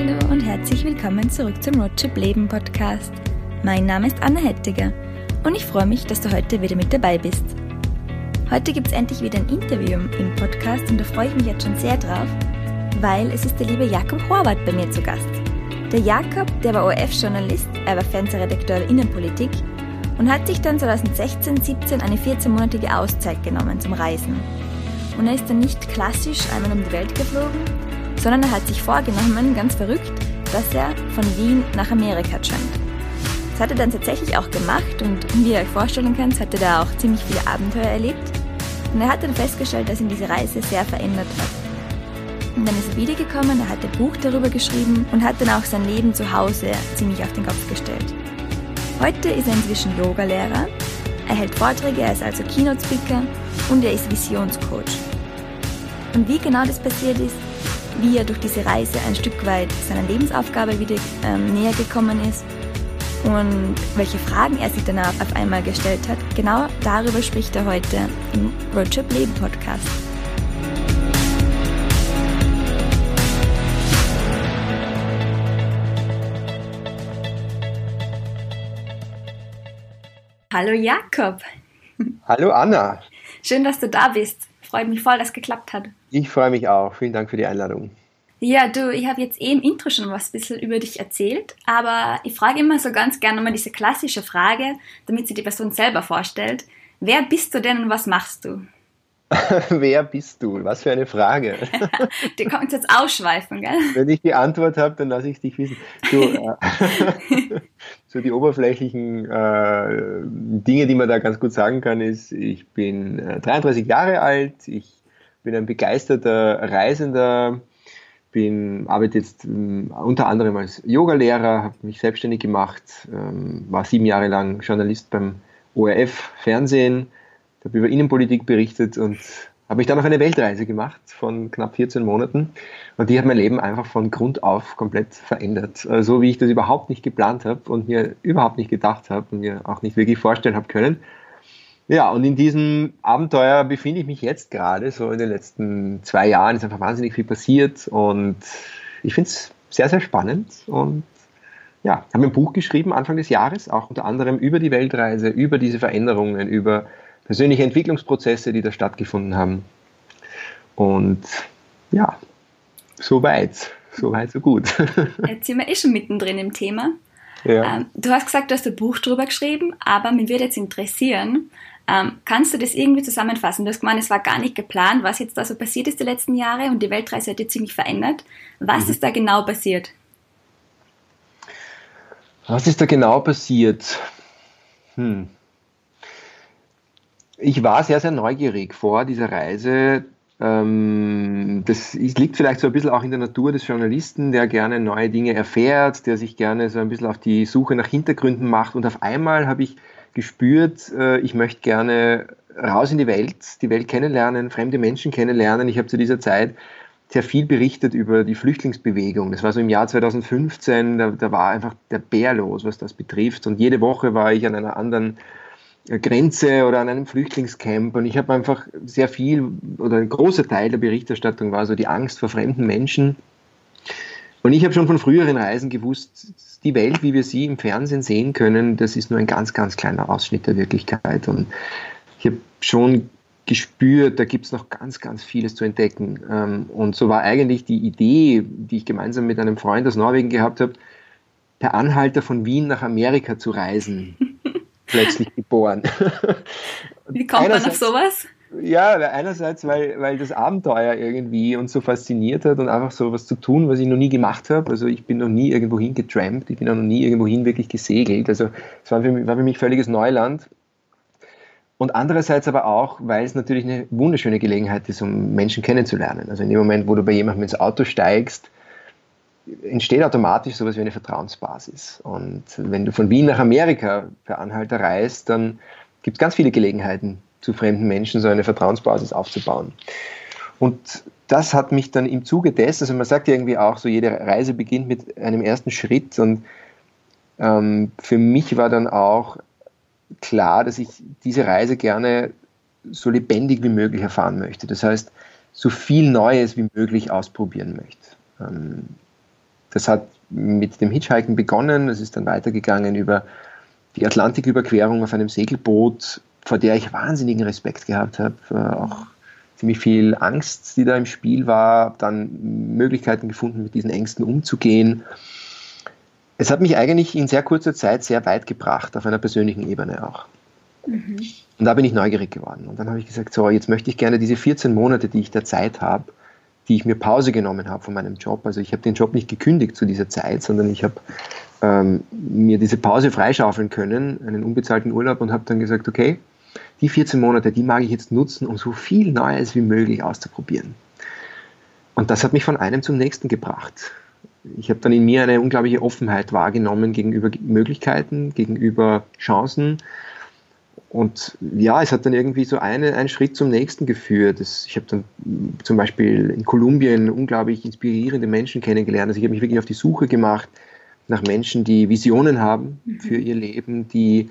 Hallo und herzlich willkommen zurück zum Roadtrip Leben Podcast. Mein Name ist Anna Hettiger und ich freue mich, dass du heute wieder mit dabei bist. Heute gibt es endlich wieder ein Interview im Podcast und da freue ich mich jetzt schon sehr drauf, weil es ist der liebe Jakob Horvath bei mir zu Gast. Der Jakob, der war ORF-Journalist, er war Fernsehredakteur der Innenpolitik und hat sich dann 2016-17 eine 14-monatige Auszeit genommen zum Reisen. Und er ist dann nicht klassisch einmal um die Welt geflogen, sondern er hat sich vorgenommen, ganz verrückt, dass er von Wien nach Amerika jumpt. Das hat er dann tatsächlich auch gemacht und wie ihr euch vorstellen könnt, hat er da auch ziemlich viele Abenteuer erlebt. Und er hat dann festgestellt, dass ihn diese Reise sehr verändert hat. Und dann ist er wiedergekommen, er hat ein Buch darüber geschrieben und hat dann auch sein Leben zu Hause ziemlich auf den Kopf gestellt. Heute ist er inzwischen Yogalehrer, er hält Vorträge, er ist also Keynote-Speaker und er ist Visionscoach. Und wie genau das passiert ist, wie er durch diese Reise ein Stück weit seiner Lebensaufgabe wieder ähm, näher gekommen ist und welche Fragen er sich danach auf einmal gestellt hat. Genau darüber spricht er heute im Roadtrip Leben Podcast. Hallo Jakob. Hallo Anna. Schön, dass du da bist. Freut mich voll, dass es geklappt hat. Ich freue mich auch. Vielen Dank für die Einladung. Ja, du, ich habe jetzt eh im Intro schon was ein bisschen über dich erzählt, aber ich frage immer so ganz gerne mal diese klassische Frage, damit sie die Person selber vorstellt. Wer bist du denn und was machst du? Wer bist du? Was für eine Frage. die kommt jetzt ausschweifen, gell? Wenn ich die Antwort habe, dann lasse ich dich wissen. Äh, so die oberflächlichen äh, Dinge, die man da ganz gut sagen kann, ist, ich bin äh, 33 Jahre alt, ich bin ein begeisterter Reisender, bin, arbeite jetzt ähm, unter anderem als Yogalehrer, habe mich selbstständig gemacht, ähm, war sieben Jahre lang Journalist beim ORF Fernsehen, habe über Innenpolitik berichtet und habe mich dann auf eine Weltreise gemacht von knapp 14 Monaten und die hat mein Leben einfach von Grund auf komplett verändert. So wie ich das überhaupt nicht geplant habe und mir überhaupt nicht gedacht habe und mir auch nicht wirklich vorstellen habe können. Ja, und in diesem Abenteuer befinde ich mich jetzt gerade, so in den letzten zwei Jahren ist einfach wahnsinnig viel passiert und ich finde es sehr, sehr spannend und ja, habe ein Buch geschrieben Anfang des Jahres, auch unter anderem über die Weltreise, über diese Veränderungen, über persönliche Entwicklungsprozesse, die da stattgefunden haben. Und ja, so weit, so weit, so gut. Jetzt sind wir eh schon mittendrin im Thema. Ja. Ähm, du hast gesagt, du hast ein Buch drüber geschrieben, aber mich würde jetzt interessieren, ähm, kannst du das irgendwie zusammenfassen? Du hast gemeint, es war gar nicht geplant, was jetzt da so passiert ist die letzten Jahre und die Weltreise hat dich ziemlich verändert. Was mhm. ist da genau passiert? Was ist da genau passiert? Hm ich war sehr, sehr neugierig vor dieser Reise. Ähm, das liegt vielleicht so ein bisschen auch in der Natur des Journalisten, der gerne neue Dinge erfährt, der sich gerne so ein bisschen auf die Suche nach Hintergründen macht. Und auf einmal habe ich gespürt, äh, ich möchte gerne raus in die Welt, die Welt kennenlernen, fremde Menschen kennenlernen. Ich habe zu dieser Zeit sehr viel berichtet über die Flüchtlingsbewegung. Das war so im Jahr 2015, da, da war einfach der Bär los, was das betrifft. Und jede Woche war ich an einer anderen Grenze oder an einem Flüchtlingscamp und ich habe einfach sehr viel oder ein großer Teil der Berichterstattung war so die Angst vor fremden Menschen. Und ich habe schon von früheren Reisen gewusst, die Welt, wie wir sie im Fernsehen sehen können, das ist nur ein ganz, ganz kleiner Ausschnitt der Wirklichkeit. Und ich habe schon gespürt, da gibt es noch ganz, ganz vieles zu entdecken. Ähm, und so war eigentlich die Idee, die ich gemeinsam mit einem Freund aus Norwegen gehabt habe, per Anhalter von Wien nach Amerika zu reisen. Plötzlich geboren. Wie kommt man auf sowas? Ja, einerseits, weil, weil das Abenteuer irgendwie uns so fasziniert hat und einfach so was zu tun, was ich noch nie gemacht habe. Also ich bin noch nie irgendwo hingetrampt, ich bin noch nie irgendwo hin wirklich gesegelt. Also es war für mich, war für mich völliges Neuland. Und andererseits aber auch, weil es natürlich eine wunderschöne Gelegenheit ist, um Menschen kennenzulernen. Also in dem Moment, wo du bei jemandem ins Auto steigst, entsteht automatisch sowas wie eine Vertrauensbasis. Und wenn du von Wien nach Amerika per Anhalter reist, dann gibt es ganz viele Gelegenheiten, zu fremden Menschen so eine Vertrauensbasis aufzubauen. Und das hat mich dann im Zuge des, also man sagt ja irgendwie auch, so jede Reise beginnt mit einem ersten Schritt und ähm, für mich war dann auch klar, dass ich diese Reise gerne so lebendig wie möglich erfahren möchte. Das heißt, so viel Neues wie möglich ausprobieren möchte. Ähm, das hat mit dem Hitchhiken begonnen, es ist dann weitergegangen über die Atlantiküberquerung auf einem Segelboot, vor der ich wahnsinnigen Respekt gehabt habe, äh, auch ziemlich viel Angst, die da im Spiel war, dann Möglichkeiten gefunden, mit diesen Ängsten umzugehen. Es hat mich eigentlich in sehr kurzer Zeit sehr weit gebracht, auf einer persönlichen Ebene auch. Mhm. Und da bin ich neugierig geworden. Und dann habe ich gesagt, so, jetzt möchte ich gerne diese 14 Monate, die ich der Zeit habe, die ich mir Pause genommen habe von meinem Job. Also ich habe den Job nicht gekündigt zu dieser Zeit, sondern ich habe ähm, mir diese Pause freischaufeln können, einen unbezahlten Urlaub und habe dann gesagt, okay, die 14 Monate, die mag ich jetzt nutzen, um so viel Neues wie möglich auszuprobieren. Und das hat mich von einem zum nächsten gebracht. Ich habe dann in mir eine unglaubliche Offenheit wahrgenommen gegenüber Möglichkeiten, gegenüber Chancen. Und ja, es hat dann irgendwie so eine, einen Schritt zum nächsten geführt. Das, ich habe dann zum Beispiel in Kolumbien unglaublich inspirierende Menschen kennengelernt. Also ich habe mich wirklich auf die Suche gemacht nach Menschen, die Visionen haben mhm. für ihr Leben, die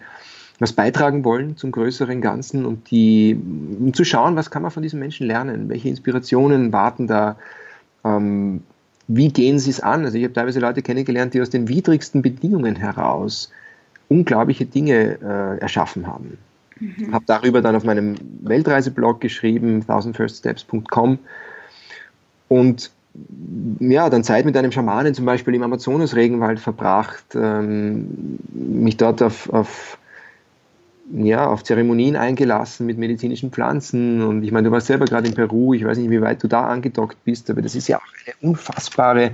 was beitragen wollen zum größeren Ganzen und die, um zu schauen, was kann man von diesen Menschen lernen, welche Inspirationen warten da, ähm, wie gehen sie es an. Also ich habe teilweise Leute kennengelernt, die aus den widrigsten Bedingungen heraus unglaubliche Dinge äh, erschaffen haben. Mhm. Habe darüber dann auf meinem Weltreiseblog geschrieben, thousandfirststeps.com und ja, dann Zeit mit einem Schamanen zum Beispiel im Amazonas-Regenwald verbracht, ähm, mich dort auf, auf ja, auf Zeremonien eingelassen mit medizinischen Pflanzen. Und ich meine, du warst selber gerade in Peru, ich weiß nicht, wie weit du da angedockt bist, aber das ist ja auch eine unfassbare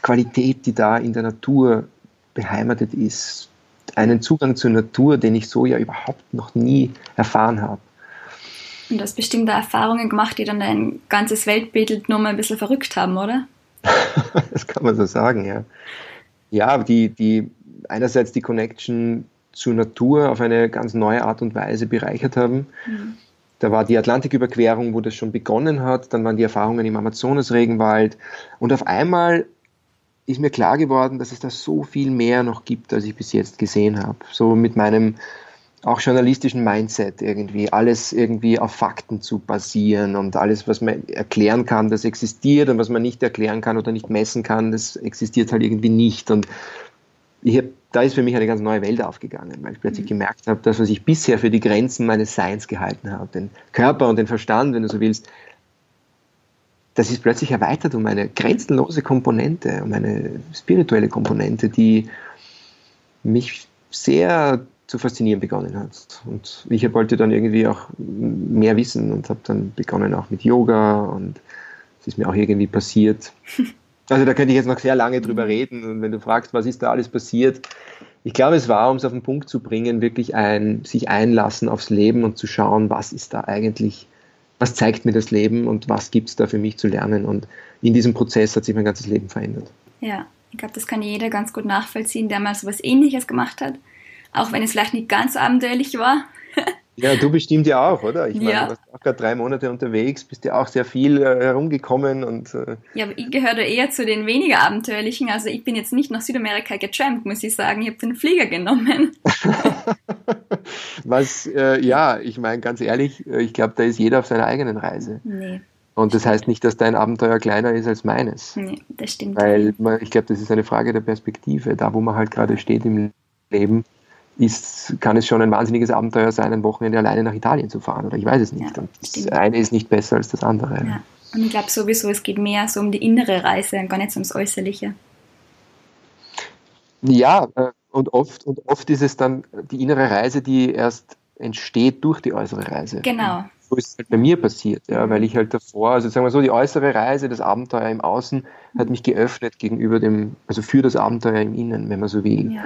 Qualität, die da in der Natur beheimatet ist. Einen Zugang zur Natur, den ich so ja überhaupt noch nie erfahren habe. Und du hast bestimmt da Erfahrungen gemacht, die dann dein ganzes Weltbild nur mal ein bisschen verrückt haben, oder? das kann man so sagen, ja. Ja, die, die einerseits die Connection zur Natur auf eine ganz neue Art und Weise bereichert haben. Mhm. Da war die Atlantiküberquerung, wo das schon begonnen hat, dann waren die Erfahrungen im Amazonas-Regenwald und auf einmal ist mir klar geworden, dass es da so viel mehr noch gibt, als ich bis jetzt gesehen habe. So mit meinem auch journalistischen Mindset irgendwie, alles irgendwie auf Fakten zu basieren und alles, was man erklären kann, das existiert und was man nicht erklären kann oder nicht messen kann, das existiert halt irgendwie nicht. Und ich hab, da ist für mich eine ganz neue Welt aufgegangen, weil ich plötzlich mhm. gemerkt habe, dass was ich bisher für die Grenzen meines Seins gehalten habe, den Körper und den Verstand, wenn du so willst, das ist plötzlich erweitert um eine grenzenlose Komponente, um eine spirituelle Komponente, die mich sehr zu faszinieren begonnen hat. Und ich wollte dann irgendwie auch mehr wissen und habe dann begonnen auch mit Yoga und es ist mir auch irgendwie passiert. Also da könnte ich jetzt noch sehr lange drüber reden und wenn du fragst, was ist da alles passiert, ich glaube, es war, um es auf den Punkt zu bringen, wirklich ein sich einlassen aufs Leben und zu schauen, was ist da eigentlich, was zeigt mir das Leben und was gibt es da für mich zu lernen. Und in diesem Prozess hat sich mein ganzes Leben verändert. Ja, ich glaube, das kann jeder ganz gut nachvollziehen, der mal so was ähnliches gemacht hat. Auch wenn es vielleicht nicht ganz abenteuerlich war. Ja, du bestimmt ja auch, oder? Ich meine, du warst auch gerade drei Monate unterwegs, bist ja auch sehr viel äh, herumgekommen und. Äh ja, aber ich gehöre da eher zu den weniger abenteuerlichen. Also ich bin jetzt nicht nach Südamerika getrampt, muss ich sagen. Ich habe den Flieger genommen. Was, äh, ja, ich meine, ganz ehrlich, äh, ich glaube, da ist jeder auf seiner eigenen Reise. Nee. Und das heißt nicht, dass dein Abenteuer kleiner ist als meines. Nee, das stimmt. Weil man, ich glaube, das ist eine Frage der Perspektive. Da, wo man halt gerade steht im Leben, ist, kann es schon ein wahnsinniges Abenteuer sein, ein Wochenende alleine nach Italien zu fahren oder ich weiß es nicht. Ja, und das eine ist nicht besser als das andere. Ja. Und ich glaube sowieso, es geht mehr so um die innere Reise und gar nicht ums Äußerliche. Ja, äh, und oft, und oft ist es dann die innere Reise, die erst entsteht durch die äußere Reise. Genau. So ist es halt bei mir passiert, ja, weil ich halt davor, also sagen wir so, die äußere Reise, das Abenteuer im Außen hat mich geöffnet gegenüber dem, also für das Abenteuer im Innen, wenn man so will. Ja.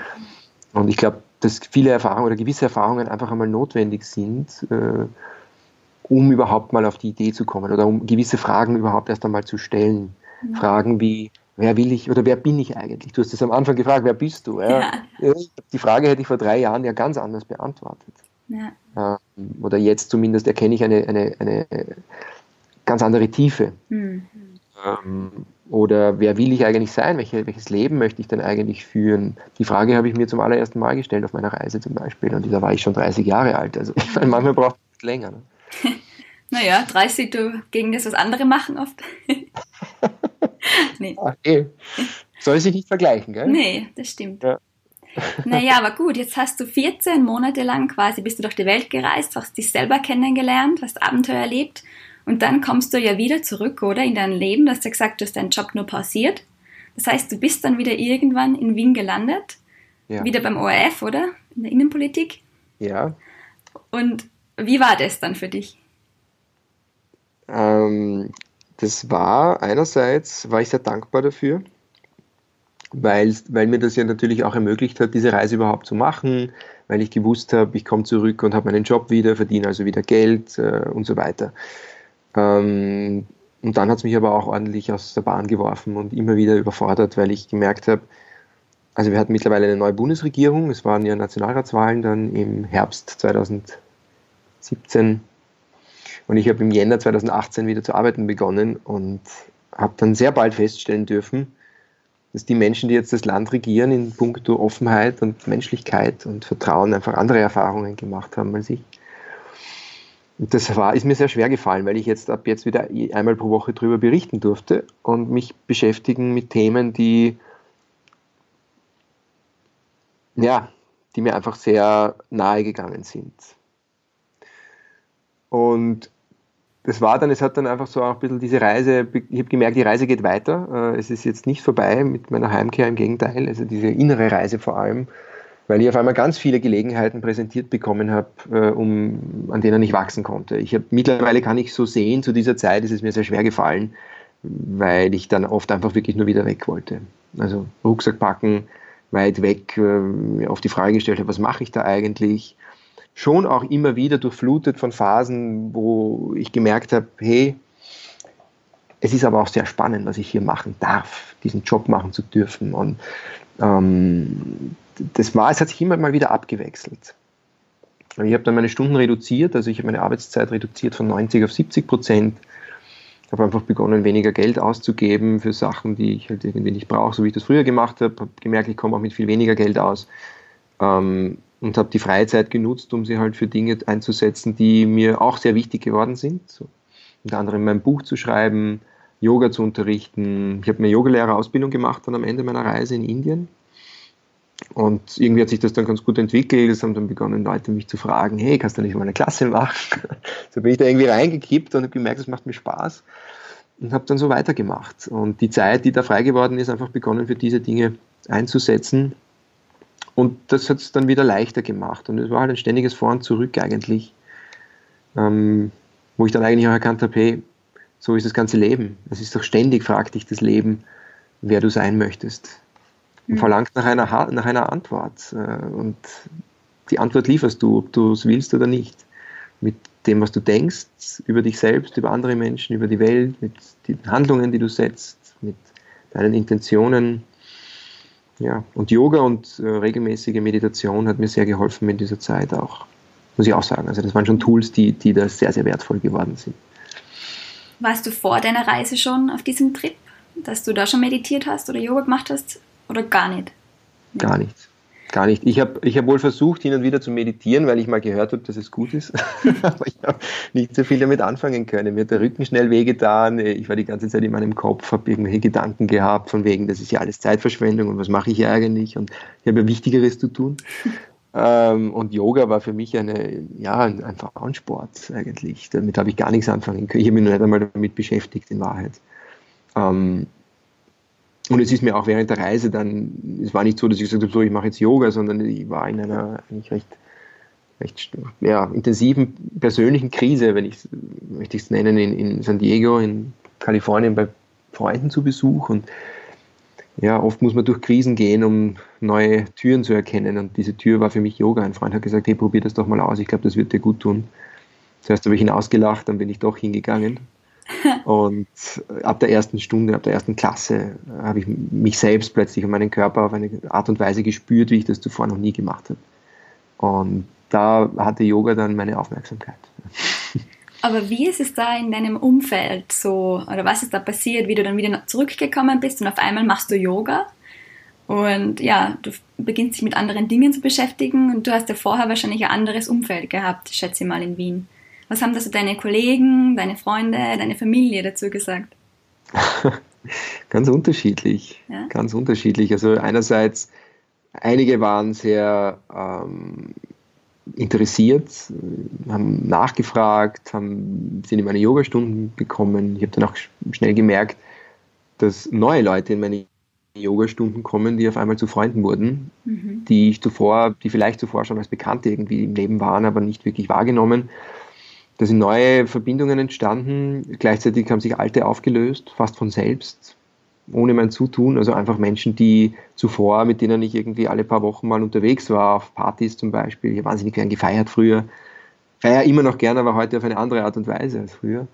Und ich glaube, dass viele Erfahrungen oder gewisse Erfahrungen einfach einmal notwendig sind, äh, um überhaupt mal auf die Idee zu kommen oder um gewisse Fragen überhaupt erst einmal zu stellen. Mhm. Fragen wie, wer will ich oder wer bin ich eigentlich? Du hast es am Anfang gefragt, wer bist du? Ja. Ja. Die Frage hätte ich vor drei Jahren ja ganz anders beantwortet. Ja. Ähm, oder jetzt zumindest erkenne ich eine, eine, eine ganz andere Tiefe. Mhm. Ähm, oder wer will ich eigentlich sein? Welche, welches Leben möchte ich denn eigentlich führen? Die Frage habe ich mir zum allerersten Mal gestellt auf meiner Reise zum Beispiel. Und da war ich schon 30 Jahre alt. Also ich meine, manchmal braucht es länger. Ne? naja, 30, du gegen das, was andere machen oft. nee. Ach, eh. Soll sich nicht vergleichen, gell? Nee, das stimmt. Ja. Naja, aber gut, jetzt hast du 14 Monate lang quasi, bist du durch die Welt gereist, hast dich selber kennengelernt, hast Abenteuer erlebt und dann kommst du ja wieder zurück, oder, in dein Leben. Du hast ja gesagt, du hast deinen Job nur pausiert. Das heißt, du bist dann wieder irgendwann in Wien gelandet, ja. wieder beim ORF, oder? In der Innenpolitik. Ja. Und wie war das dann für dich? Ähm, das war einerseits, war ich sehr dankbar dafür, weil, weil mir das ja natürlich auch ermöglicht hat, diese Reise überhaupt zu machen, weil ich gewusst habe, ich komme zurück und habe meinen Job wieder, verdiene also wieder Geld äh, und so weiter. Ähm, und dann hat es mich aber auch ordentlich aus der Bahn geworfen und immer wieder überfordert, weil ich gemerkt habe, also wir hatten mittlerweile eine neue Bundesregierung, es waren ja Nationalratswahlen dann im Herbst 2017 und ich habe im Jänner 2018 wieder zu arbeiten begonnen und habe dann sehr bald feststellen dürfen, dass die Menschen, die jetzt das Land regieren, in puncto Offenheit und Menschlichkeit und Vertrauen einfach andere Erfahrungen gemacht haben als ich. Das war, ist mir sehr schwer gefallen, weil ich jetzt ab jetzt wieder einmal pro Woche darüber berichten durfte und mich beschäftigen mit Themen, die, ja, die mir einfach sehr nahe gegangen sind. Und das war dann, es hat dann einfach so auch ein bisschen diese Reise, ich habe gemerkt, die Reise geht weiter. Äh, es ist jetzt nicht vorbei mit meiner Heimkehr, im Gegenteil, also diese innere Reise vor allem, weil ich auf einmal ganz viele Gelegenheiten präsentiert bekommen habe, äh, um, an denen ich wachsen konnte. Ich habe mittlerweile kann ich so sehen, zu dieser Zeit ist es mir sehr schwer gefallen, weil ich dann oft einfach wirklich nur wieder weg wollte. Also Rucksack packen, weit weg, äh, auf die Frage gestellt habe, was mache ich da eigentlich? schon auch immer wieder durchflutet von Phasen, wo ich gemerkt habe, hey, es ist aber auch sehr spannend, was ich hier machen darf, diesen Job machen zu dürfen. Und ähm, das war, es hat sich immer mal wieder abgewechselt. Ich habe dann meine Stunden reduziert, also ich habe meine Arbeitszeit reduziert von 90 auf 70 Prozent. Ich habe einfach begonnen, weniger Geld auszugeben für Sachen, die ich halt irgendwie nicht brauche, so wie ich das früher gemacht habe. Habe gemerkt, ich komme auch mit viel weniger Geld aus. Ähm, und habe die Freizeit genutzt, um sie halt für Dinge einzusetzen, die mir auch sehr wichtig geworden sind. So, unter anderem mein Buch zu schreiben, Yoga zu unterrichten. Ich habe eine Yogalehrerausbildung gemacht dann am Ende meiner Reise in Indien. Und irgendwie hat sich das dann ganz gut entwickelt. Es haben dann begonnen, Leute mich zu fragen, hey, kannst du nicht mal eine Klasse machen? so bin ich da irgendwie reingekippt und habe gemerkt, es macht mir Spaß. Und habe dann so weitergemacht. Und die Zeit, die da frei geworden ist, einfach begonnen für diese Dinge einzusetzen und das hat es dann wieder leichter gemacht. Und es war halt ein ständiges Vor und Zurück eigentlich, ähm, wo ich dann eigentlich auch erkannt habe, hey, so ist das ganze Leben. Es ist doch ständig, fragt dich das Leben, wer du sein möchtest. Und mhm. verlangt nach einer, nach einer Antwort. Äh, und die Antwort lieferst du, ob du es willst oder nicht. Mit dem, was du denkst, über dich selbst, über andere Menschen, über die Welt, mit den Handlungen, die du setzt, mit deinen Intentionen ja, und Yoga und äh, regelmäßige Meditation hat mir sehr geholfen in dieser Zeit auch, muss ich auch sagen. Also das waren schon Tools, die, die da sehr, sehr wertvoll geworden sind. Warst du vor deiner Reise schon auf diesem Trip, dass du da schon meditiert hast oder Yoga gemacht hast oder gar nicht? Gar nicht. Gar nicht. Ich habe ich hab wohl versucht, hin und wieder zu meditieren, weil ich mal gehört habe, dass es gut ist. Aber ich habe nicht so viel damit anfangen können. Mir hat der Rücken schnell wehgetan. Ich war die ganze Zeit in meinem Kopf, habe irgendwelche Gedanken gehabt, von wegen, das ist ja alles Zeitverschwendung und was mache ich hier eigentlich? Und ich habe ja Wichtigeres zu tun. Ähm, und Yoga war für mich eine, ja, ein Frauensport eigentlich. Damit habe ich gar nichts anfangen können. Ich habe mich noch nicht einmal damit beschäftigt, in Wahrheit. Ähm, und es ist mir auch während der Reise dann, es war nicht so, dass ich gesagt habe, so, ich mache jetzt Yoga, sondern ich war in einer eigentlich recht, recht ja, intensiven persönlichen Krise, wenn ich möchte ich es nennen, in, in San Diego, in Kalifornien bei Freunden zu Besuch. Und ja, oft muss man durch Krisen gehen, um neue Türen zu erkennen. Und diese Tür war für mich Yoga. Ein Freund hat gesagt, hey, probier das doch mal aus, ich glaube, das wird dir gut tun. Zuerst habe ich ihn ausgelacht, dann bin ich doch hingegangen. Und ab der ersten Stunde, ab der ersten Klasse habe ich mich selbst plötzlich und meinen Körper auf eine Art und Weise gespürt, wie ich das zuvor noch nie gemacht habe. Und da hatte Yoga dann meine Aufmerksamkeit. Aber wie ist es da in deinem Umfeld so, oder was ist da passiert, wie du dann wieder zurückgekommen bist und auf einmal machst du Yoga? Und ja, du beginnst dich mit anderen Dingen zu beschäftigen und du hast ja vorher wahrscheinlich ein anderes Umfeld gehabt, schätze ich mal in Wien. Was haben da so deine Kollegen, deine Freunde, deine Familie dazu gesagt? Ganz unterschiedlich. Ja? Ganz unterschiedlich. Also einerseits, einige waren sehr ähm, interessiert, haben nachgefragt, haben, sind in meine Yogastunden gekommen. Ich habe dann auch schnell gemerkt, dass neue Leute in meine Yogastunden kommen, die auf einmal zu Freunden wurden, mhm. die ich zuvor, die vielleicht zuvor schon als Bekannte irgendwie im Leben waren, aber nicht wirklich wahrgenommen. Da sind neue Verbindungen entstanden, gleichzeitig haben sich alte aufgelöst, fast von selbst, ohne mein Zutun. Also einfach Menschen, die zuvor, mit denen ich irgendwie alle paar Wochen mal unterwegs war, auf Partys zum Beispiel. Ich habe wahnsinnig gern gefeiert früher. Feiere immer noch gerne, aber heute auf eine andere Art und Weise als früher.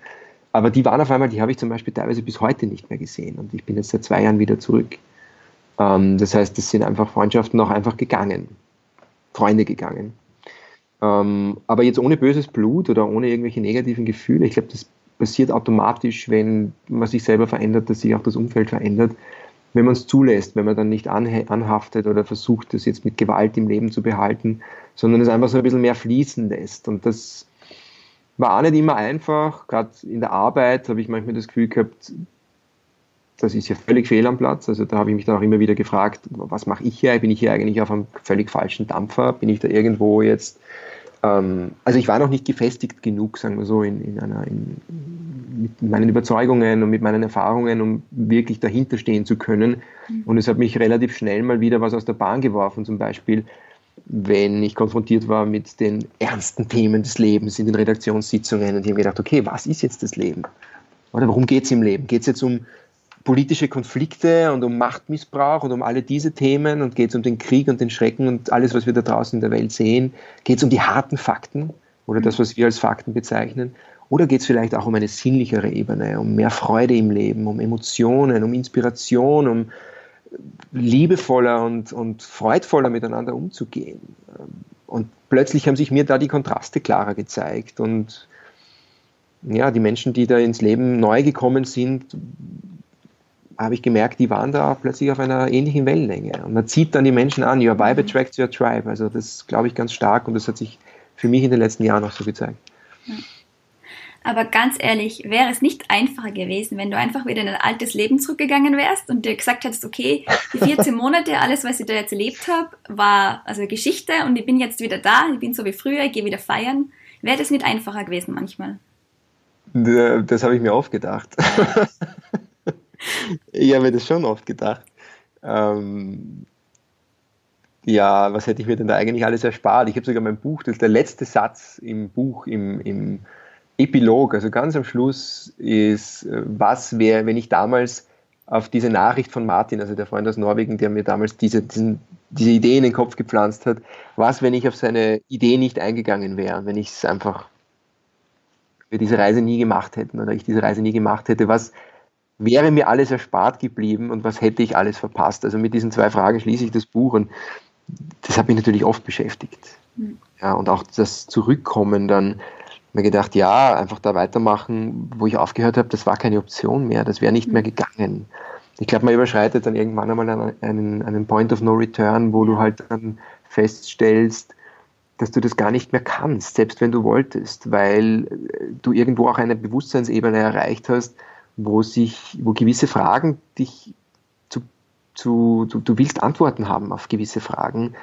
Aber die waren auf einmal, die habe ich zum Beispiel teilweise bis heute nicht mehr gesehen. Und ich bin jetzt seit zwei Jahren wieder zurück. Ähm, das heißt, es sind einfach Freundschaften auch einfach gegangen. Freunde gegangen. Ähm, aber jetzt ohne böses Blut oder ohne irgendwelche negativen Gefühle. Ich glaube, das passiert automatisch, wenn man sich selber verändert, dass sich auch das Umfeld verändert. Wenn man es zulässt, wenn man dann nicht anhaftet oder versucht, das jetzt mit Gewalt im Leben zu behalten, sondern es einfach so ein bisschen mehr fließen lässt. Und das war auch nicht immer einfach. Gerade in der Arbeit habe ich manchmal das Gefühl gehabt, das ist ja völlig fehl am Platz. Also da habe ich mich dann auch immer wieder gefragt, was mache ich hier? Bin ich hier eigentlich auf einem völlig falschen Dampfer? Bin ich da irgendwo jetzt ähm, also ich war noch nicht gefestigt genug, sagen wir so, in, in einer, in, mit meinen Überzeugungen und mit meinen Erfahrungen, um wirklich dahinter stehen zu können. Mhm. Und es hat mich relativ schnell mal wieder was aus der Bahn geworfen, zum Beispiel, wenn ich konfrontiert war mit den ernsten Themen des Lebens in den Redaktionssitzungen und ich habe gedacht, okay, was ist jetzt das Leben? Oder worum geht es im Leben? Geht es jetzt um politische Konflikte und um Machtmissbrauch und um alle diese Themen und geht es um den Krieg und den Schrecken und alles, was wir da draußen in der Welt sehen? Geht es um die harten Fakten oder das, was wir als Fakten bezeichnen? Oder geht es vielleicht auch um eine sinnlichere Ebene, um mehr Freude im Leben, um Emotionen, um Inspiration, um liebevoller und, und freudvoller miteinander umzugehen? Und plötzlich haben sich mir da die Kontraste klarer gezeigt und ja, die Menschen, die da ins Leben neu gekommen sind, habe ich gemerkt, die waren da plötzlich auf einer ähnlichen Wellenlänge. Und man zieht dann die Menschen an, your vibe attracts your tribe. Also das glaube ich ganz stark und das hat sich für mich in den letzten Jahren auch so gezeigt. Aber ganz ehrlich, wäre es nicht einfacher gewesen, wenn du einfach wieder in ein altes Leben zurückgegangen wärst und dir gesagt hättest, okay, die 14 Monate, alles, was ich da jetzt erlebt habe, war also Geschichte und ich bin jetzt wieder da, ich bin so wie früher, ich gehe wieder feiern. Wäre das nicht einfacher gewesen manchmal? Das habe ich mir oft gedacht. ich habe mir das schon oft gedacht. Ähm, ja, was hätte ich mir denn da eigentlich alles erspart? Ich habe sogar mein Buch, das ist der letzte Satz im Buch, im, im Epilog, also ganz am Schluss ist, äh, was wäre, wenn ich damals auf diese Nachricht von Martin, also der Freund aus Norwegen, der mir damals diese, diesen, diese Idee in den Kopf gepflanzt hat, was, wenn ich auf seine Idee nicht eingegangen wäre, wenn ich es einfach, wir diese Reise nie gemacht hätten oder ich diese Reise nie gemacht hätte, was, wäre mir alles erspart geblieben und was hätte ich alles verpasst? Also mit diesen zwei Fragen schließe ich das Buch und das hat mich natürlich oft beschäftigt. Mhm. Ja, und auch das Zurückkommen dann, mir gedacht, ja, einfach da weitermachen, wo ich aufgehört habe, das war keine Option mehr, das wäre nicht mehr gegangen. Ich glaube, man überschreitet dann irgendwann einmal einen, einen Point of No Return, wo du halt dann feststellst, dass du das gar nicht mehr kannst, selbst wenn du wolltest, weil du irgendwo auch eine Bewusstseinsebene erreicht hast, wo sich, wo gewisse Fragen dich zu, zu du, du willst Antworten haben auf gewisse Fragen,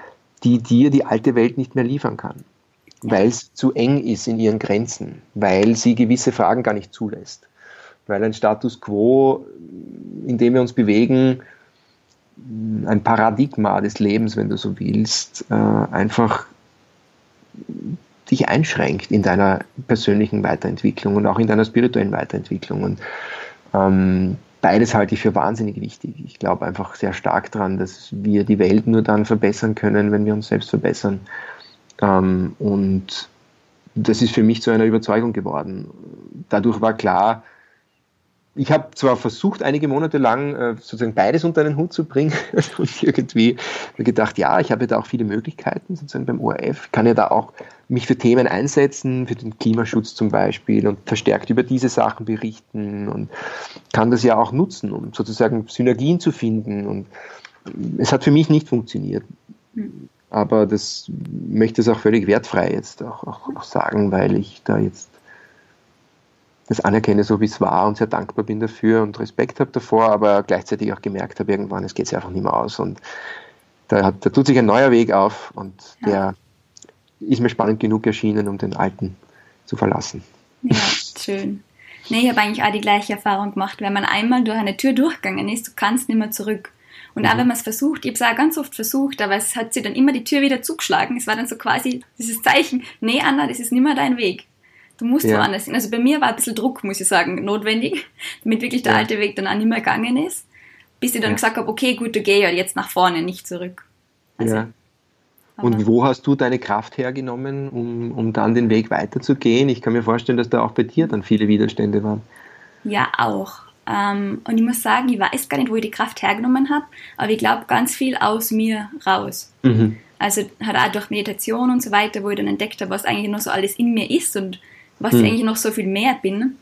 die dir die alte Welt nicht mehr liefern kann, weil es zu eng ist in ihren Grenzen, weil sie gewisse Fragen gar nicht zulässt, weil ein Status quo, in dem wir uns bewegen, ein Paradigma des Lebens, wenn du so willst, äh, einfach dich einschränkt in deiner persönlichen Weiterentwicklung und auch in deiner spirituellen Weiterentwicklung. Und ähm, beides halte ich für wahnsinnig wichtig. Ich glaube einfach sehr stark daran, dass wir die Welt nur dann verbessern können, wenn wir uns selbst verbessern. Ähm, und das ist für mich zu einer Überzeugung geworden. Dadurch war klar, ich habe zwar versucht, einige Monate lang äh, sozusagen beides unter einen Hut zu bringen und irgendwie gedacht, ja, ich habe da auch viele Möglichkeiten sozusagen beim ORF, kann ja da auch mich für Themen einsetzen, für den Klimaschutz zum Beispiel und verstärkt über diese Sachen berichten und kann das ja auch nutzen, um sozusagen Synergien zu finden und es hat für mich nicht funktioniert. Hm. Aber das möchte es auch völlig wertfrei jetzt auch, auch, auch sagen, weil ich da jetzt das anerkenne, so wie es war und sehr dankbar bin dafür und Respekt habe davor, aber gleichzeitig auch gemerkt habe, irgendwann, es geht sich einfach nicht mehr aus und da, hat, da tut sich ein neuer Weg auf und ja. der ist mir spannend genug erschienen, um den alten zu verlassen. Ja, schön. Nee, ich habe eigentlich auch die gleiche Erfahrung gemacht. Wenn man einmal durch eine Tür durchgegangen ist, du kannst nicht mehr zurück. Und auch mhm. wenn man es versucht, ich habe es auch ganz oft versucht, aber es hat sie dann immer die Tür wieder zugeschlagen. Es war dann so quasi dieses Zeichen, nee Anna, das ist nicht mehr dein Weg. Du musst ja. woanders hin. Also bei mir war ein bisschen Druck, muss ich sagen, notwendig, damit wirklich der ja. alte Weg dann auch nicht mehr gegangen ist. Bis ich dann ja. gesagt habe, okay, gut, du geh ja jetzt nach vorne, nicht zurück. Also, ja. Und wo hast du deine Kraft hergenommen, um, um dann den Weg weiterzugehen? Ich kann mir vorstellen, dass da auch bei dir dann viele Widerstände waren. Ja, auch. Ähm, und ich muss sagen, ich weiß gar nicht, wo ich die Kraft hergenommen habe, aber ich glaube ganz viel aus mir raus. Mhm. Also hat auch durch Meditation und so weiter, wo ich dann entdeckt habe, was eigentlich noch so alles in mir ist und was mhm. ich eigentlich noch so viel mehr bin,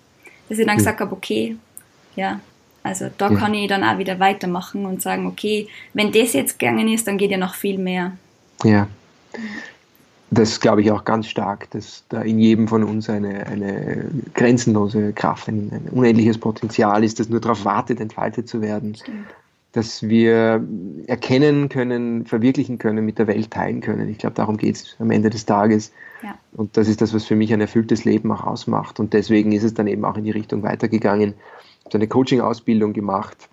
dass ich dann mhm. gesagt habe, okay, ja, also da kann ich dann auch wieder weitermachen und sagen, okay, wenn das jetzt gegangen ist, dann geht ja noch viel mehr. Ja. Das glaube ich auch ganz stark, dass da in jedem von uns eine, eine grenzenlose Kraft, ein, ein unendliches Potenzial ist, das nur darauf wartet, entfaltet zu werden. Stimmt. Dass wir erkennen können, verwirklichen können, mit der Welt teilen können. Ich glaube, darum geht es am Ende des Tages. Ja. Und das ist das, was für mich ein erfülltes Leben auch ausmacht. Und deswegen ist es dann eben auch in die Richtung weitergegangen. Ich habe eine Coaching-Ausbildung gemacht,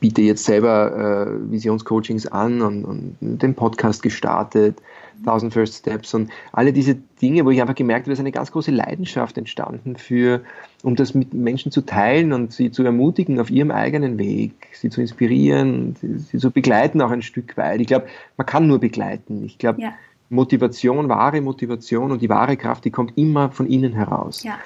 biete jetzt selber äh, Visionscoachings an und, und, den Podcast gestartet, 1000 First Steps und alle diese Dinge, wo ich einfach gemerkt habe, da ist eine ganz große Leidenschaft entstanden für, um das mit Menschen zu teilen und sie zu ermutigen auf ihrem eigenen Weg, sie zu inspirieren, sie, sie zu begleiten auch ein Stück weit. Ich glaube, man kann nur begleiten. Ich glaube, ja. Motivation, wahre Motivation und die wahre Kraft, die kommt immer von innen heraus. Ja.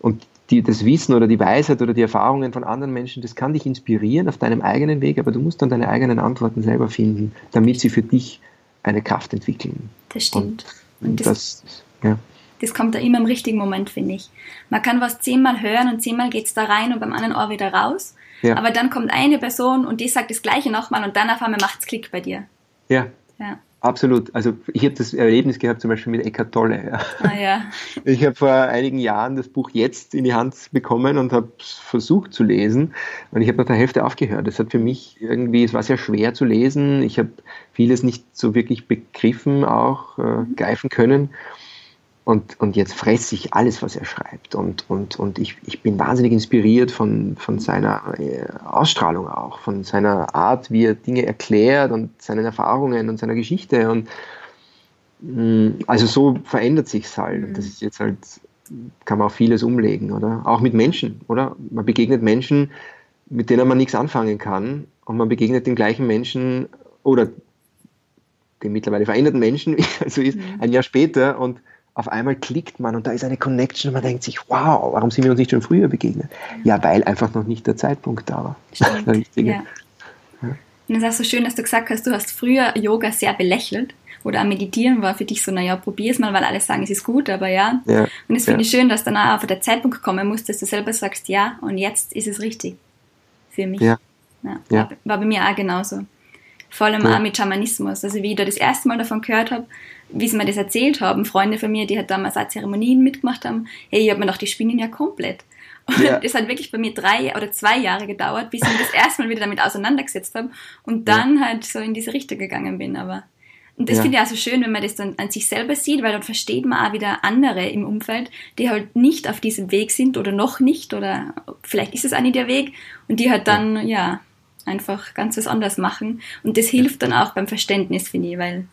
Und die, das Wissen oder die Weisheit oder die Erfahrungen von anderen Menschen, das kann dich inspirieren auf deinem eigenen Weg, aber du musst dann deine eigenen Antworten selber finden, damit sie für dich eine Kraft entwickeln. Das stimmt. Und, und das, das, ja. das kommt da immer im richtigen Moment, finde ich. Man kann was zehnmal hören und zehnmal geht es da rein und beim anderen Ohr wieder raus. Ja. Aber dann kommt eine Person und die sagt das Gleiche nochmal und dann auf einmal macht es Klick bei dir. Ja. ja. Absolut. Also ich habe das Erlebnis gehabt zum Beispiel mit Eckart Tolle. Ja. Ah, ja. Ich habe vor einigen Jahren das Buch jetzt in die Hand bekommen und habe es versucht zu lesen und ich habe nach der Hälfte aufgehört. Das hat für mich irgendwie, es war sehr schwer zu lesen. Ich habe vieles nicht so wirklich begriffen, auch äh, greifen können. Und, und jetzt fresse ich alles, was er schreibt. Und, und, und ich, ich bin wahnsinnig inspiriert von, von seiner äh, Ausstrahlung auch, von seiner Art, wie er Dinge erklärt und seinen Erfahrungen und seiner Geschichte. Und mm, also so verändert sich es halt. Und das ist jetzt halt, kann man auch vieles umlegen, oder? Auch mit Menschen, oder? Man begegnet Menschen, mit denen man nichts anfangen kann. Und man begegnet den gleichen Menschen oder den mittlerweile veränderten Menschen, wie also ist, mhm. ein Jahr später und auf einmal klickt man und da ist eine Connection und man denkt sich, wow, warum sind wir uns nicht schon früher begegnet? Ja, weil einfach noch nicht der Zeitpunkt da war. Stimmt. Der richtige. Ja. Ja. Und es ist auch so schön, dass du gesagt hast, du hast früher Yoga sehr belächelt oder am Meditieren war für dich so, naja, probier's mal, weil alle sagen, es ist gut, aber ja. ja. Und es finde ich schön, dass dann auch der Zeitpunkt kommen muss, dass du selber sagst, ja, und jetzt ist es richtig. Für mich. Ja. War, war bei mir auch genauso. Vor allem auch mit Schamanismus. Also wie ich da das erste Mal davon gehört habe, wie sie mir das erzählt haben, Freunde von mir, die halt damals auch Zeremonien mitgemacht haben, hey, ich habe mir gedacht, die spinnen ja komplett. Und ja. das hat wirklich bei mir drei oder zwei Jahre gedauert, bis ich mich das erste Mal wieder damit auseinandergesetzt habe und dann ja. halt so in diese Richtung gegangen bin. Aber und das ja. finde ich auch so schön, wenn man das dann an sich selber sieht, weil dann versteht man auch wieder andere im Umfeld, die halt nicht auf diesem Weg sind oder noch nicht oder vielleicht ist es auch nicht der Weg und die halt dann, ja, einfach ganz was anderes machen. Und das hilft dann auch beim Verständnis, finde ich, weil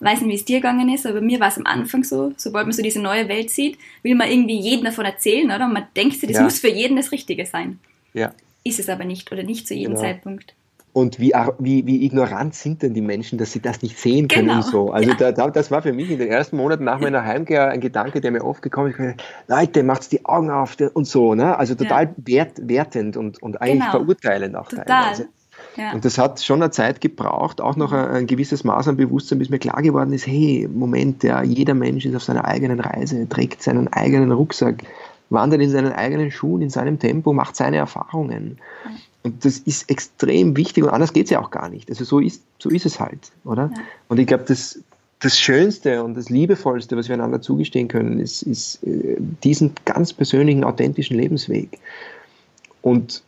weiß nicht, wie es dir gegangen ist, aber mir war es am Anfang so, sobald man so diese neue Welt sieht, will man irgendwie jeden davon erzählen, oder? Und man denkt sich, das ja. muss für jeden das Richtige sein. Ja. Ist es aber nicht oder nicht zu jedem genau. Zeitpunkt. Und wie, wie, wie ignorant sind denn die Menschen, dass sie das nicht sehen können genau. so. Also ja. da, das war für mich in den ersten Monaten nach meiner Heimkehr ein Gedanke, der mir oft gekommen ist, Leute, macht's die Augen auf und so, ne? Also total ja. wert, wertend und, und eigentlich genau. verurteilend auch total. teilweise. Ja. Und das hat schon eine Zeit gebraucht, auch noch ein, ein, gewisses Maß an Bewusstsein, bis mir klar geworden ist, hey, Moment, ja, jeder Mensch ist auf seiner eigenen Reise, trägt seinen eigenen Rucksack, wandert in seinen eigenen Schuhen, in seinem Tempo, macht seine Erfahrungen. Und das ist extrem wichtig und anders geht es ja auch gar nicht. Also so ist, so ist es halt, oder? Ja. Und ich glaube, das, das Schönste und das Liebevollste, was wir einander zugestehen können, ist, ist äh, diesen ganz persönlichen, authentischen Lebensweg. Und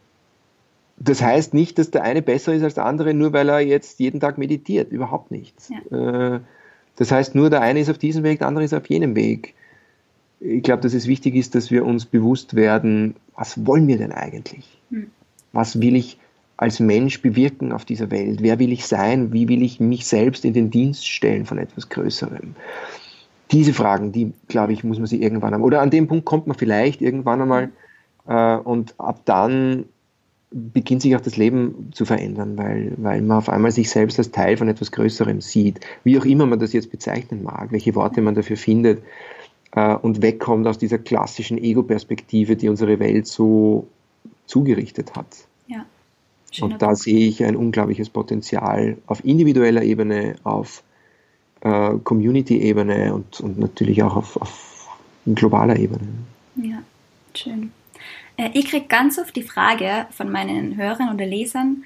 das heißt nicht, dass der eine besser ist als der andere, nur weil er jetzt jeden Tag meditiert. Überhaupt nicht. Ja. Äh, das heißt, nur der eine ist auf diesem Weg, der andere ist auf jenem Weg. Ich glaube, dass es wichtig ist, dass wir uns bewusst werden, was wollen wir denn eigentlich? Hm. Was will ich als Mensch bewirken auf dieser Welt? Wer will ich sein? Wie will ich mich selbst in den Dienst stellen von etwas Größerem? Diese Fragen, die, glaube ich, muss man sich irgendwann haben. Oder an dem Punkt kommt man vielleicht irgendwann einmal äh, und ab dann beginnt sich auch das Leben zu verändern, weil, weil man auf einmal sich selbst als Teil von etwas Größerem sieht. Wie auch immer man das jetzt bezeichnen mag, welche Worte man dafür findet äh, und wegkommt aus dieser klassischen Ego-Perspektive, die unsere Welt so zugerichtet hat. Ja. Und da sehe ich ein unglaubliches Potenzial auf individueller Ebene, auf äh, Community-Ebene und, und natürlich auch auf, auf globaler Ebene. Ja, schön. Äh, ich kriege ganz oft die Frage von meinen Hörern oder Lesern,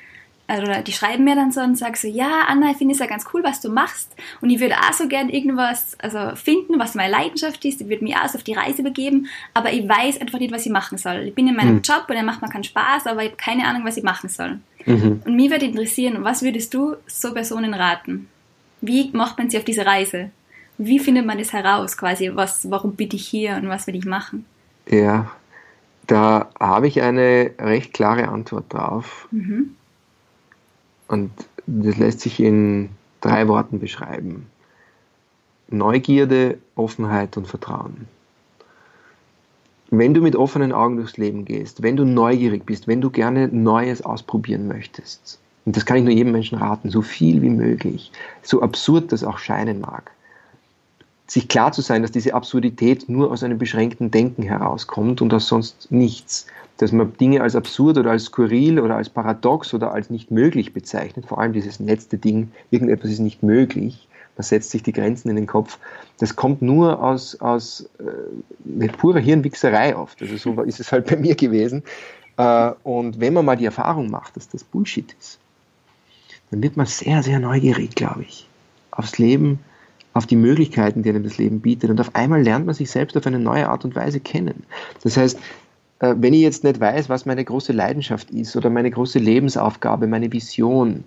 also die schreiben mir dann so und sagen so, ja, Anna, ich finde es ja ganz cool, was du machst und ich würde auch so gern irgendwas also finden, was meine Leidenschaft ist, ich würde mich auch so auf die Reise begeben, aber ich weiß einfach nicht, was ich machen soll. Ich bin in meinem mhm. Job und er macht mir keinen Spaß, aber ich habe keine Ahnung, was ich machen soll. Mhm. Und mich würde interessieren, was würdest du so Personen raten? Wie macht man sie auf diese Reise? Wie findet man das heraus quasi, was, warum bin ich hier und was will ich machen? Ja, da habe ich eine recht klare Antwort drauf. Mhm. Und das lässt sich in drei Worten beschreiben. Neugierde, Offenheit und Vertrauen. Wenn du mit offenen Augen durchs Leben gehst, wenn du neugierig bist, wenn du gerne Neues ausprobieren möchtest, und das kann ich nur jedem Menschen raten, so viel wie möglich, so absurd das auch scheinen mag, sich klar zu sein, dass diese Absurdität nur aus einem beschränkten Denken herauskommt und aus sonst nichts. Dass man Dinge als absurd oder als skurril oder als paradox oder als nicht möglich bezeichnet, vor allem dieses letzte Ding, irgendetwas ist nicht möglich, man setzt sich die Grenzen in den Kopf, das kommt nur aus, aus äh, purer Hirnwichserei oft. Also so ist es halt bei mir gewesen. Äh, und wenn man mal die Erfahrung macht, dass das Bullshit ist, dann wird man sehr, sehr neugierig, glaube ich, aufs Leben, auf die Möglichkeiten, die einem das Leben bietet. Und auf einmal lernt man sich selbst auf eine neue Art und Weise kennen. Das heißt, äh, wenn ich jetzt nicht weiß, was meine große Leidenschaft ist oder meine große Lebensaufgabe, meine Vision,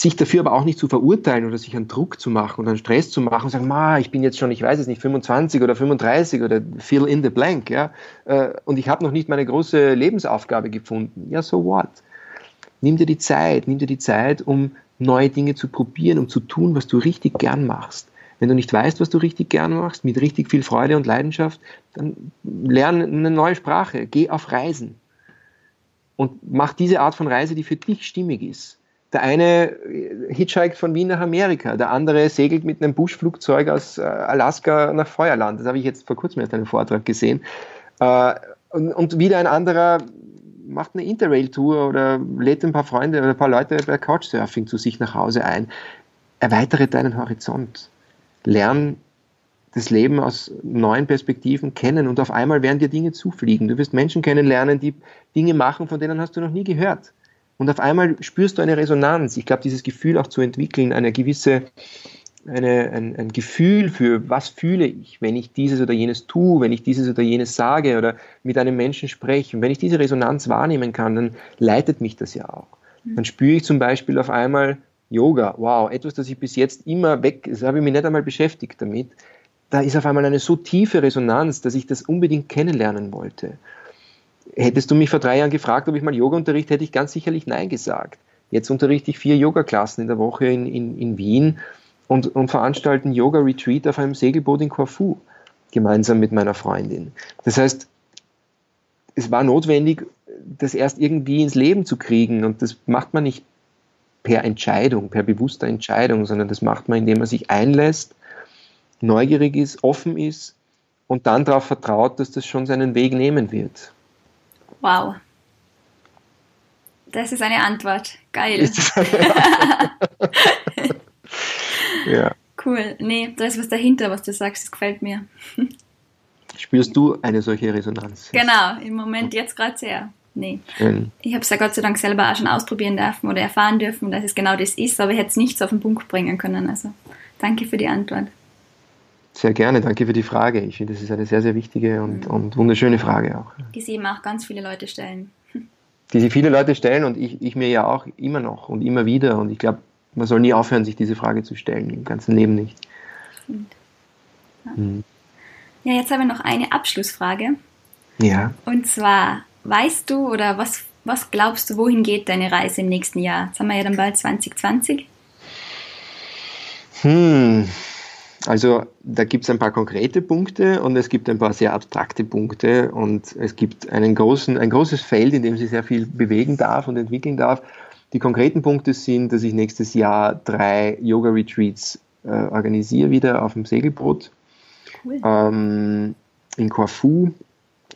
sich dafür aber auch nicht zu verurteilen oder sich einen Druck zu machen oder einen Stress zu machen und sagen, Ma, ich bin jetzt schon, ich weiß es nicht, 25 oder 35 oder fill in the blank, ja, äh, und ich habe noch nicht meine große Lebensaufgabe gefunden. Ja, so what? Nimm dir die Zeit, nimm dir die Zeit, um neue Dinge zu probieren, um zu tun, was du richtig gern machst. Wenn du nicht weißt, was du richtig gern machst, mit richtig viel Freude und Leidenschaft, dann lerne eine neue Sprache, geh auf Reisen und mach diese Art von Reise, die für dich stimmig ist. Der eine hitchhiked von Wien nach Amerika, der andere segelt mit einem Buschflugzeug aus äh, Alaska nach Feuerland. Das habe ich jetzt vor kurzem erst einen Vortrag gesehen. Äh, und wieder ein anderer macht eine Interrail-Tour oder lädt ein paar Freunde oder ein paar Leute bei Couchsurfing zu sich nach Hause ein. Erweitere deinen Horizont. Lern das Leben aus neuen Perspektiven kennen und auf einmal werden dir Dinge zufliegen. Du wirst Menschen kennenlernen, die Dinge machen, von denen hast du noch nie gehört. Und auf einmal spürst du eine Resonanz. Ich glaube, dieses Gefühl auch zu entwickeln, eine gewisse eine, ein, ein Gefühl für, was fühle ich, wenn ich dieses oder jenes tue, wenn ich dieses oder jenes sage oder mit einem Menschen spreche. Und wenn ich diese Resonanz wahrnehmen kann, dann leitet mich das ja auch. Mhm. Dann spüre ich zum Beispiel auf einmal Yoga, wow, etwas, das ich bis jetzt immer weg, das habe ich mich nicht einmal beschäftigt damit. Da ist auf einmal eine so tiefe Resonanz, dass ich das unbedingt kennenlernen wollte. Hättest du mich vor drei Jahren gefragt, ob ich mal Yoga unterrichte, hätte ich ganz sicherlich Nein gesagt. Jetzt unterrichte ich vier Yoga-Klassen in der Woche in, in, in Wien und, und veranstalten Yoga-Retreat auf einem Segelboot in Corfu, gemeinsam mit meiner Freundin. Das heißt, es war notwendig, das erst irgendwie ins Leben zu kriegen und das macht man nicht per Entscheidung, per bewusster Entscheidung, sondern das macht man, indem man sich einlässt, neugierig ist, offen ist und dann darauf vertraut, dass das schon seinen Weg nehmen wird. Wow. Das ist eine Antwort. Geil. Eine Antwort? Ja. Cool. Nee, da ist was dahinter, was du sagst, das gefällt mir. Spürst du eine solche Resonanz? Genau, im Moment jetzt gerade sehr. Nee. Schön. Ich habe es ja Gott sei Dank selber auch schon ausprobieren dürfen oder erfahren dürfen, dass es genau das ist, aber ich hätte es nicht so auf den Punkt bringen können. Also Danke für die Antwort. Sehr gerne, danke für die Frage. Ich finde, das ist eine sehr, sehr wichtige und, mhm. und wunderschöne Frage auch. Die sie eben auch ganz viele Leute stellen. Die sich viele Leute stellen und ich, ich mir ja auch immer noch und immer wieder. Und ich glaube, man soll nie aufhören, sich diese Frage zu stellen, im ganzen Leben nicht. Ja. Mhm. ja, jetzt haben wir noch eine Abschlussfrage. Ja. Und zwar, weißt du oder was, was glaubst du, wohin geht deine Reise im nächsten Jahr? Jetzt haben wir ja dann bald 2020. Hm, also da gibt es ein paar konkrete Punkte und es gibt ein paar sehr abstrakte Punkte und es gibt einen großen, ein großes Feld, in dem sich sehr viel bewegen darf und entwickeln darf. Die konkreten Punkte sind, dass ich nächstes Jahr drei Yoga-Retreats äh, organisiere, wieder auf dem Segelboot. Cool. Ähm, in Corfu,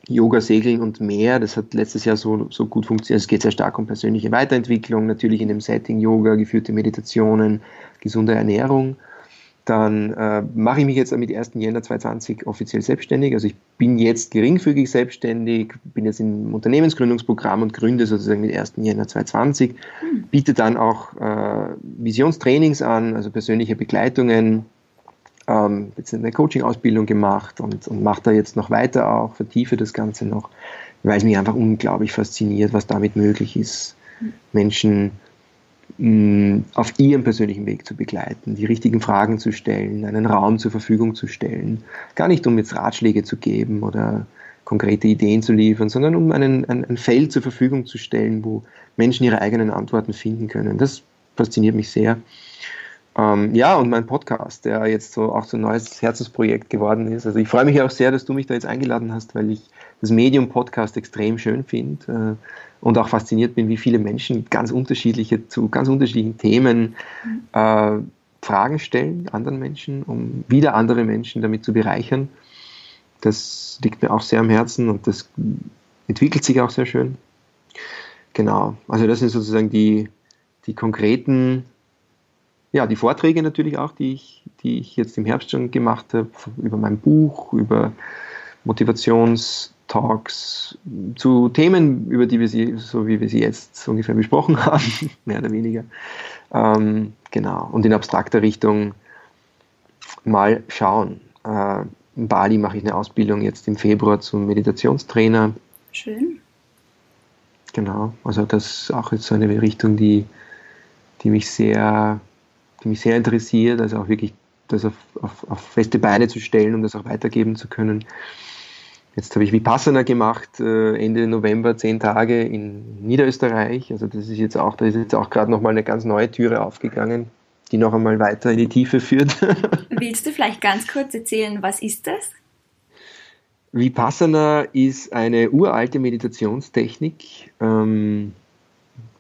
Yoga, Segeln und mehr. Das hat letztes Jahr so, so gut funktioniert. Es geht sehr stark um persönliche Weiterentwicklung, natürlich in dem Setting Yoga, geführte Meditationen, gesunde Ernährung. Dann äh, mache ich mich jetzt mit 1. Jänner 2020 offiziell selbstständig. Also ich bin jetzt geringfügig selbstständig, bin jetzt im Unternehmensgründungsprogramm und gründe sozusagen mit 1. Jänner 2020. Hm. Biete dann auch äh, Visionstrainings an, also persönliche Begleitungen. Ähm, jetzt eine Coaching-Ausbildung gemacht und, und mache da jetzt noch weiter auch, vertiefe das Ganze noch, weil es mich einfach unglaublich fasziniert, was damit möglich ist, hm. Menschen auf ihrem persönlichen Weg zu begleiten, die richtigen Fragen zu stellen, einen Raum zur Verfügung zu stellen. Gar nicht, um jetzt Ratschläge zu geben oder konkrete Ideen zu liefern, sondern um einen, ein, ein Feld zur Verfügung zu stellen, wo Menschen ihre eigenen Antworten finden können. Das fasziniert mich sehr. Ähm, ja, und mein Podcast, der jetzt so auch so ein neues Herzensprojekt geworden ist. Also ich freue mich auch sehr, dass du mich da jetzt eingeladen hast, weil ich das Medium Podcast extrem schön finde. Äh, und auch fasziniert bin, wie viele Menschen ganz unterschiedliche zu ganz unterschiedlichen Themen äh, Fragen stellen, anderen Menschen, um wieder andere Menschen damit zu bereichern. Das liegt mir auch sehr am Herzen und das entwickelt sich auch sehr schön. Genau, also das sind sozusagen die, die konkreten, ja, die Vorträge natürlich auch, die ich, die ich jetzt im Herbst schon gemacht habe, über mein Buch, über Motivations- Talks zu Themen, über die wir sie, so wie wir sie jetzt ungefähr besprochen haben, mehr oder weniger. Ähm, genau. Und in abstrakter Richtung mal schauen. Äh, in Bali mache ich eine Ausbildung jetzt im Februar zum Meditationstrainer. Schön. Genau. Also das ist auch jetzt so eine Richtung, die, die mich sehr, die mich sehr interessiert, also auch wirklich das auf, auf, auf feste Beine zu stellen, um das auch weitergeben zu können. Jetzt habe ich Vipassana gemacht, äh, Ende November, zehn Tage in Niederösterreich. Also das ist jetzt auch, da ist jetzt auch gerade nochmal eine ganz neue Türe aufgegangen, die noch einmal weiter in die Tiefe führt. Willst du vielleicht ganz kurz erzählen, was ist das? Vipassana ist eine uralte Meditationstechnik. Ähm,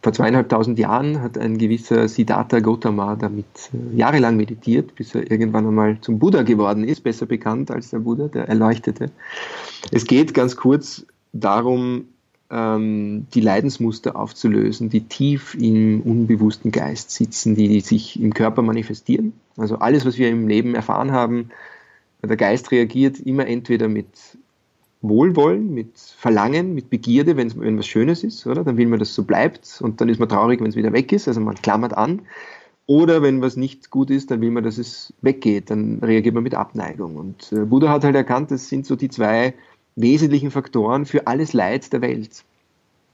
vor zweieinhalbtausend Jahren hat ein gewisser Siddhartha Gautama damit äh, jahrelang meditiert, bis er irgendwann einmal zum Buddha geworden ist, besser bekannt als der Buddha, der Erleuchtete. Es geht ganz kurz darum, ähm, die Leidensmuster aufzulösen, die tief im unbewussten Geist sitzen, die sich im Körper manifestieren. Also alles, was wir im Leben erfahren haben, der Geist reagiert immer entweder mit Wohlwollen, mit Verlangen, mit Begierde, wenn, was Schönes ist, oder? Dann will man, dass es so bleibt und dann ist man traurig, wenn es wieder weg ist, also man klammert an. Oder wenn was nicht gut ist, dann will man, dass es weggeht, dann reagiert man mit Abneigung. Und äh, Buddha hat halt erkannt, das sind so die zwei wesentlichen Faktoren für alles Leid der Welt.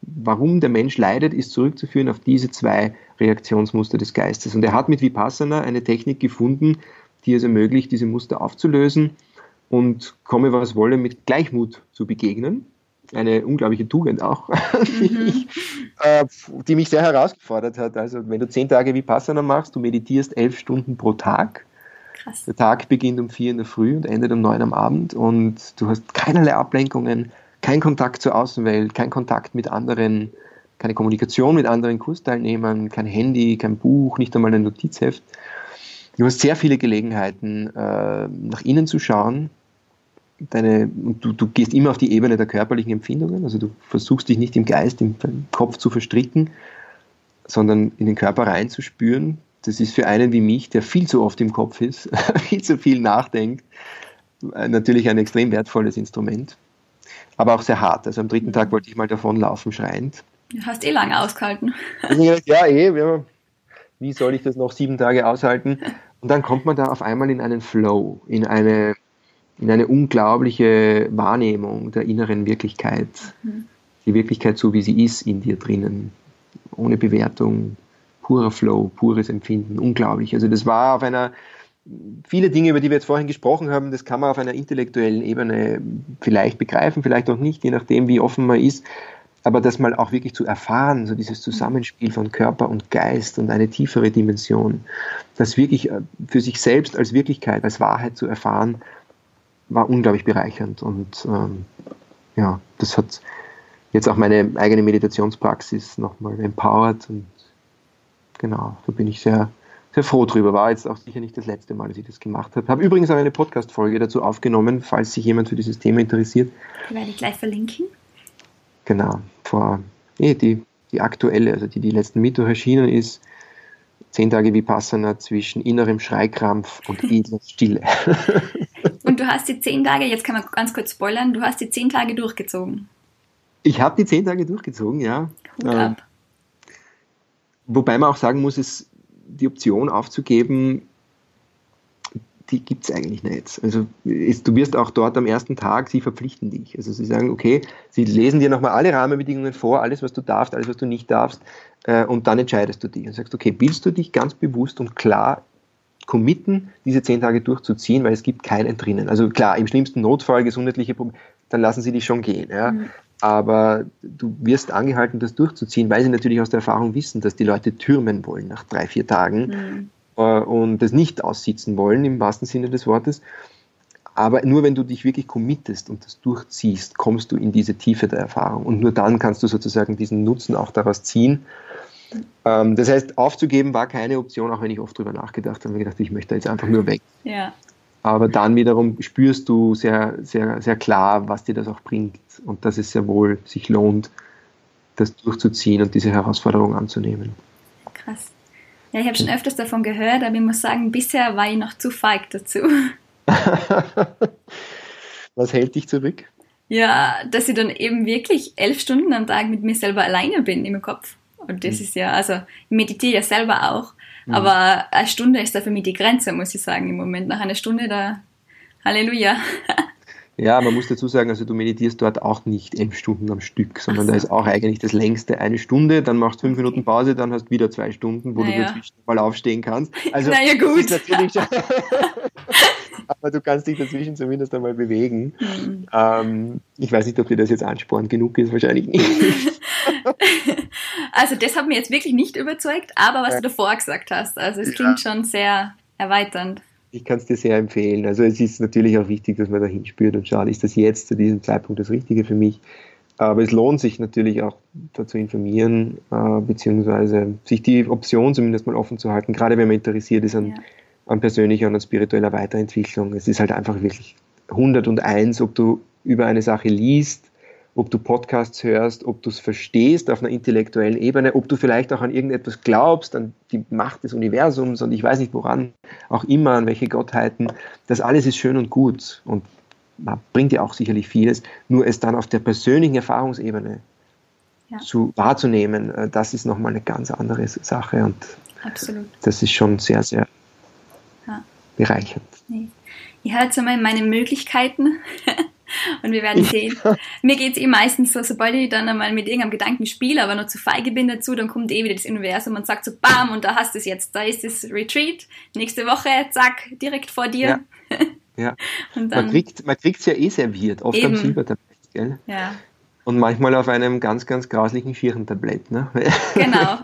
Warum der Mensch leidet, ist zurückzuführen auf diese zwei Reaktionsmuster des Geistes. Und er hat mit Vipassana eine Technik gefunden, die es ermöglicht, diese Muster aufzulösen und komme was wolle mit Gleichmut zu begegnen. Eine unglaubliche Tugend auch, mhm. äh, die mich sehr herausgefordert hat. Also wenn du zehn Tage Vipassana machst, du meditierst elf Stunden pro Tag. Krass. Der Tag beginnt um vier in der Früh und endet um neun am Abend und du hast keinerlei Ablenkungen, kein Kontakt zur Außenwelt, kein Kontakt mit anderen, keine Kommunikation mit anderen Kursteilnehmern, kein Handy, kein Buch, nicht einmal ein Notizheft. Du hast sehr viele Gelegenheiten, äh, nach innen zu schauen, deine, du, du gehst immer auf die Ebene der körperlichen Empfindungen, also du versuchst dich nicht im Geist, im Kopf zu verstricken, sondern in den Körper reinzuspüren. Das ist für einen wie mich, der viel zu oft im Kopf ist, viel zu viel nachdenkt, äh, natürlich ein extrem wertvolles Instrument, aber auch sehr hart. Also am dritten Tag wollte ich mal davonlaufen, schreiend. Du hast eh lange ausgehalten. ja, eh, ja. Wie soll ich das noch sieben Tage aushalten? Und dann kommt man da auf einmal in einen Flow, in eine, in eine unglaubliche Wahrnehmung der inneren Wirklichkeit. Mhm. Die Wirklichkeit so, wie sie ist in dir drinnen. Ohne Bewertung, purer Flow, pures Empfinden, unglaublich. Also das war auf einer, viele Dinge, über die wir jetzt vorhin gesprochen haben, das kann man auf einer intellektuellen Ebene vielleicht begreifen, vielleicht auch nicht, je nachdem, wie offen man ist aber das mal auch wirklich zu erfahren, so dieses Zusammenspiel von Körper und Geist und eine tiefere Dimension, das wirklich äh, für sich selbst als Wirklichkeit, als Wahrheit zu erfahren, war unglaublich bereichernd. Und ähm, ja, das hat jetzt auch meine eigene Meditationspraxis nochmal empowered und genau, da bin ich sehr, sehr froh drüber. War jetzt auch sicher nicht das letzte Mal, dass ich das gemacht habe. Habe übrigens auch eine Podcast-Folge dazu aufgenommen, falls sich jemand für dieses Thema interessiert. Die werde ich gleich verlinken. Genau, vor, eh, die, die aktuelle, also die, die letzten Mittwoch erschienen ist, zehn Tage Vipassana zwischen innerem Schreikrampf und edler Stille. und du hast die zehn Tage, jetzt kann man ganz kurz spoilern, du hast die zehn Tage durchgezogen. Ich habe die zehn Tage durchgezogen, ja. Hut ab. Ähm, wobei man auch sagen muss, es die Option aufzugeben, die gibt es eigentlich nicht. Also ist, du wirst auch dort am ersten Tag, sie verpflichten dich. Also sie sagen, okay, sie lesen dir nochmal alle Rahmenbedingungen vor, alles, was du darfst, alles, was du nicht darfst, äh, und dann entscheidest du dich und sagst, okay, willst du dich ganz bewusst und klar committen, diese zehn Tage durchzuziehen, weil es gibt kein Entrinnen. Also klar, im schlimmsten Notfall, gesundheitliche Probleme, dann lassen sie dich schon gehen. Ja? Mhm. Aber du wirst angehalten, das durchzuziehen, weil sie natürlich aus der Erfahrung wissen, dass die Leute türmen wollen nach drei, vier Tagen. Mhm äh, und das nicht aussitzen wollen im wahrsten Sinne des Wortes. Aber nur wenn du dich wirklich committest und das durchziehst, kommst du in diese Tiefe der Erfahrung. Und nur dann kannst du sozusagen diesen Nutzen auch daraus ziehen. Ähm, das heißt, aufzugeben war keine Option, auch wenn ich oft darüber nachgedacht habe und gedacht, ich möchte jetzt einfach nur weg. Ja. Aber dann wiederum spürst du sehr, sehr, sehr klar, was dir das auch bringt und dass es sehr wohl sich lohnt, das durchzuziehen und diese Herausforderung anzunehmen. Krass. Ja, ich habe schon öfters davon gehört, aber ich muss sagen, bisher war ich noch zu feig dazu. Was hält dich zurück? Ja, dass ich dann eben wirklich elf Stunden am Tag mit mir selber alleine bin im Kopf. Und das mhm. ist ja, also ich meditiere ja selber auch, mhm. aber eine Stunde ist da für mich die Grenze, muss ich sagen, im Moment. Nach einer Stunde da, Halleluja. Ja, man muss dazu sagen, also du meditierst dort auch nicht elf Stunden am Stück, sondern so. da ist auch eigentlich das längste eine Stunde, dann machst du fünf Minuten Pause, dann hast du wieder zwei Stunden, wo naja. du dazwischen mal aufstehen kannst. Also, naja, gut. aber du kannst dich dazwischen zumindest einmal bewegen. Mhm. Ähm, ich weiß nicht, ob dir das jetzt ansporn genug ist, wahrscheinlich nicht. also das hat mir jetzt wirklich nicht überzeugt, aber was ja. du davor gesagt hast, also es klingt schon sehr erweiternd ich kann es dir sehr empfehlen. Also es ist natürlich auch wichtig, dass man da hinspürt und schaut, ist das jetzt zu diesem Zeitpunkt das Richtige für mich? Aber es lohnt sich natürlich auch dazu informieren, äh, beziehungsweise sich die Option zumindest mal offen zu halten, gerade wenn man interessiert ist an, ja. an persönlicher und an spiritueller Weiterentwicklung. Es ist halt einfach wirklich 101, ob du über eine Sache liest, ob du Podcasts hörst, ob du es verstehst auf einer intellektuellen Ebene, ob du vielleicht auch an irgendetwas glaubst, an die Macht des Universums und ich weiß nicht woran, auch immer an welche Gottheiten. Das alles ist schön und gut und bringt dir auch sicherlich vieles. Nur es dann auf der persönlichen Erfahrungsebene ja. zu wahrzunehmen, äh, das ist nochmal eine ganz andere Sache und Absolut. das ist schon sehr, sehr ja. bereichernd. Nee. Ich hatte so mal meine Möglichkeiten Und wir werden sehen. Mir geht es eh meistens so, sobald ich dann einmal mit irgendeinem Gedanken spiele, aber noch zu feige bin dazu, dann kommt eh wieder das Universum und sagt so, bam, und da hast du es jetzt. Da ist das Retreat. Nächste Woche, zack, direkt vor dir. Ja. ja. man kriegt es ja eh serviert, oft eben. am Silbertablett, gell? Ja. Und manchmal auf einem ganz, ganz grauslichen Vierentablett. Ne? Genau.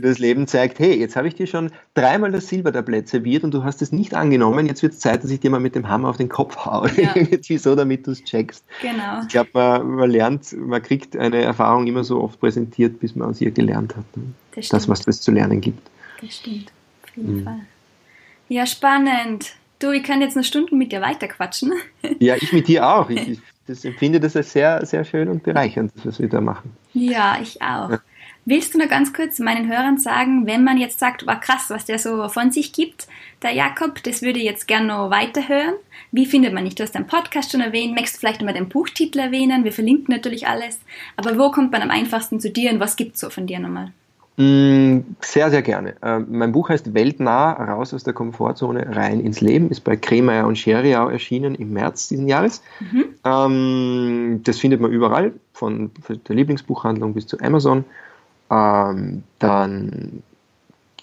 das Leben zeigt, hey, jetzt habe ich dir schon dreimal das Silbertablett serviert und du hast es nicht angenommen. Jetzt wird es Zeit, dass ich dir mal mit dem Hammer auf den Kopf haue. Ja. Irgendwie so, damit du es checkst. Genau. Ich glaube, man, man, lernt, man kriegt eine Erfahrung immer so oft präsentiert, bis man aus ihr gelernt hat. Ne? Das, das, was es zu lernen gibt. Das stimmt. Auf jeden mhm. Fall. Ja, spannend. Du, ich kann jetzt noch Stunden mit dir weiterquatschen. Ja, ich mit dir auch. Ich, ich das empfinde das als sehr, sehr schön und bereichernd, was wir da machen. Ja, ich auch. Ja. Willst du noch ganz kurz meinen Hörern sagen, wenn man jetzt sagt, war krass, was der so von sich gibt, der Jakob, das würde ich jetzt gerne noch weiterhören. Wie findet man dich? Du hast deinen Podcast schon erwähnt, möchtest du vielleicht nochmal den Buchtitel erwähnen? Wir verlinken natürlich alles. Aber wo kommt man am einfachsten zu dir und was gibt es so von dir nochmal? Mm, sehr, sehr gerne. Äh, mein Buch heißt Weltnah, raus aus der Komfortzone, rein ins Leben, ist bei Kremeyer und Scheriau erschienen im März diesen Jahres. Mhm. Ähm, das findet man überall, von der Lieblingsbuchhandlung bis zu Amazon. Ähm, dann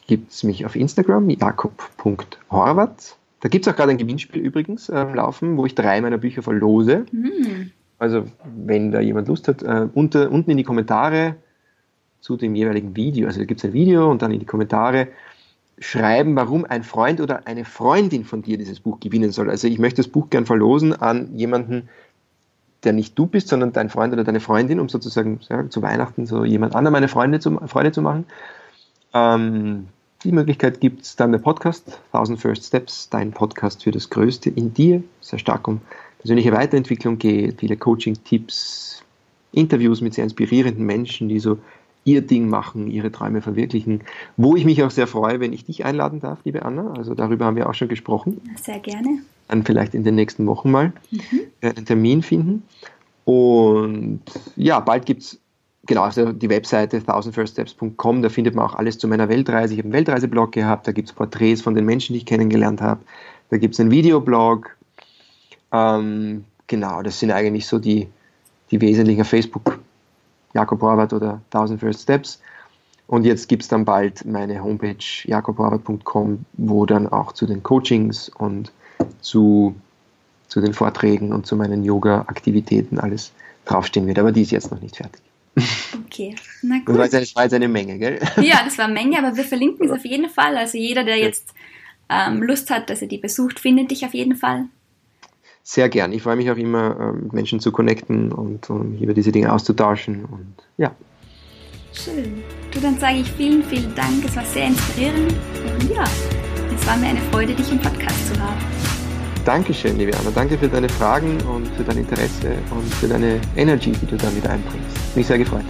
gibt es mich auf Instagram, jakob.horvath. Da gibt es auch gerade ein Gewinnspiel übrigens äh, laufen, wo ich drei meiner Bücher verlose. Mhm. Also, wenn da jemand Lust hat, äh, unter, unten in die Kommentare zu dem jeweiligen Video, also da gibt es ein Video und dann in die Kommentare schreiben, warum ein Freund oder eine Freundin von dir dieses Buch gewinnen soll. Also ich möchte das Buch gern verlosen an jemanden, der nicht du bist, sondern dein Freund oder deine Freundin, um sozusagen ja, zu Weihnachten so jemand anderem eine Freude zu, Freude zu machen. Ähm, die Möglichkeit gibt es dann der Podcast, 1000 First Steps, dein Podcast für das Größte in dir, sehr stark um persönliche Weiterentwicklung geht, viele Coaching-Tipps, Interviews mit sehr inspirierenden Menschen, die so ihr Ding machen, ihre Träume verwirklichen. Wo ich mich auch sehr freue, wenn ich dich einladen darf, liebe Anna. Also darüber haben wir auch schon gesprochen. Sehr gerne. Dann vielleicht in den nächsten Wochen mal mhm. einen Termin finden. Und ja, bald gibt es genau, also die Webseite 1000firststeps.com, da findet man auch alles zu meiner Weltreise. Ich habe einen Weltreiseblog gehabt, da gibt es Porträts von den Menschen, die ich kennengelernt habe. Da gibt es einen Videoblog. Ähm, genau, das sind eigentlich so die, die wesentlichen Facebook Jakob Horvath oder 1000 First Steps. Und jetzt gibt es dann bald meine Homepage jakobhorvath.com, wo dann auch zu den Coachings und zu, zu den Vorträgen und zu meinen Yoga-Aktivitäten alles draufstehen wird. Aber die ist jetzt noch nicht fertig. Okay, na gut. Das war, jetzt eine, eine Menge, gell? Ja, das war eine Menge, aber wir verlinken es auf jeden Fall. Also jeder, der jetzt ähm, Lust hat, dass er die besucht, findet dich auf jeden Fall sehr gern. Ich freue mich auch immer, ähm, mit Menschen zu connecten und um über diese Dinge auszutauschen. Und ja. Schön. Du, dann sage ich vielen, vielen Dank. Es war sehr inspirierend. Und ja, es war mir eine Freude, dich im Podcast zu haben. Dankeschön, liebe Anna. Danke für deine Fragen und für dein Interesse und für deine Energy, die du damit einbringst. Mich sehr gefreut.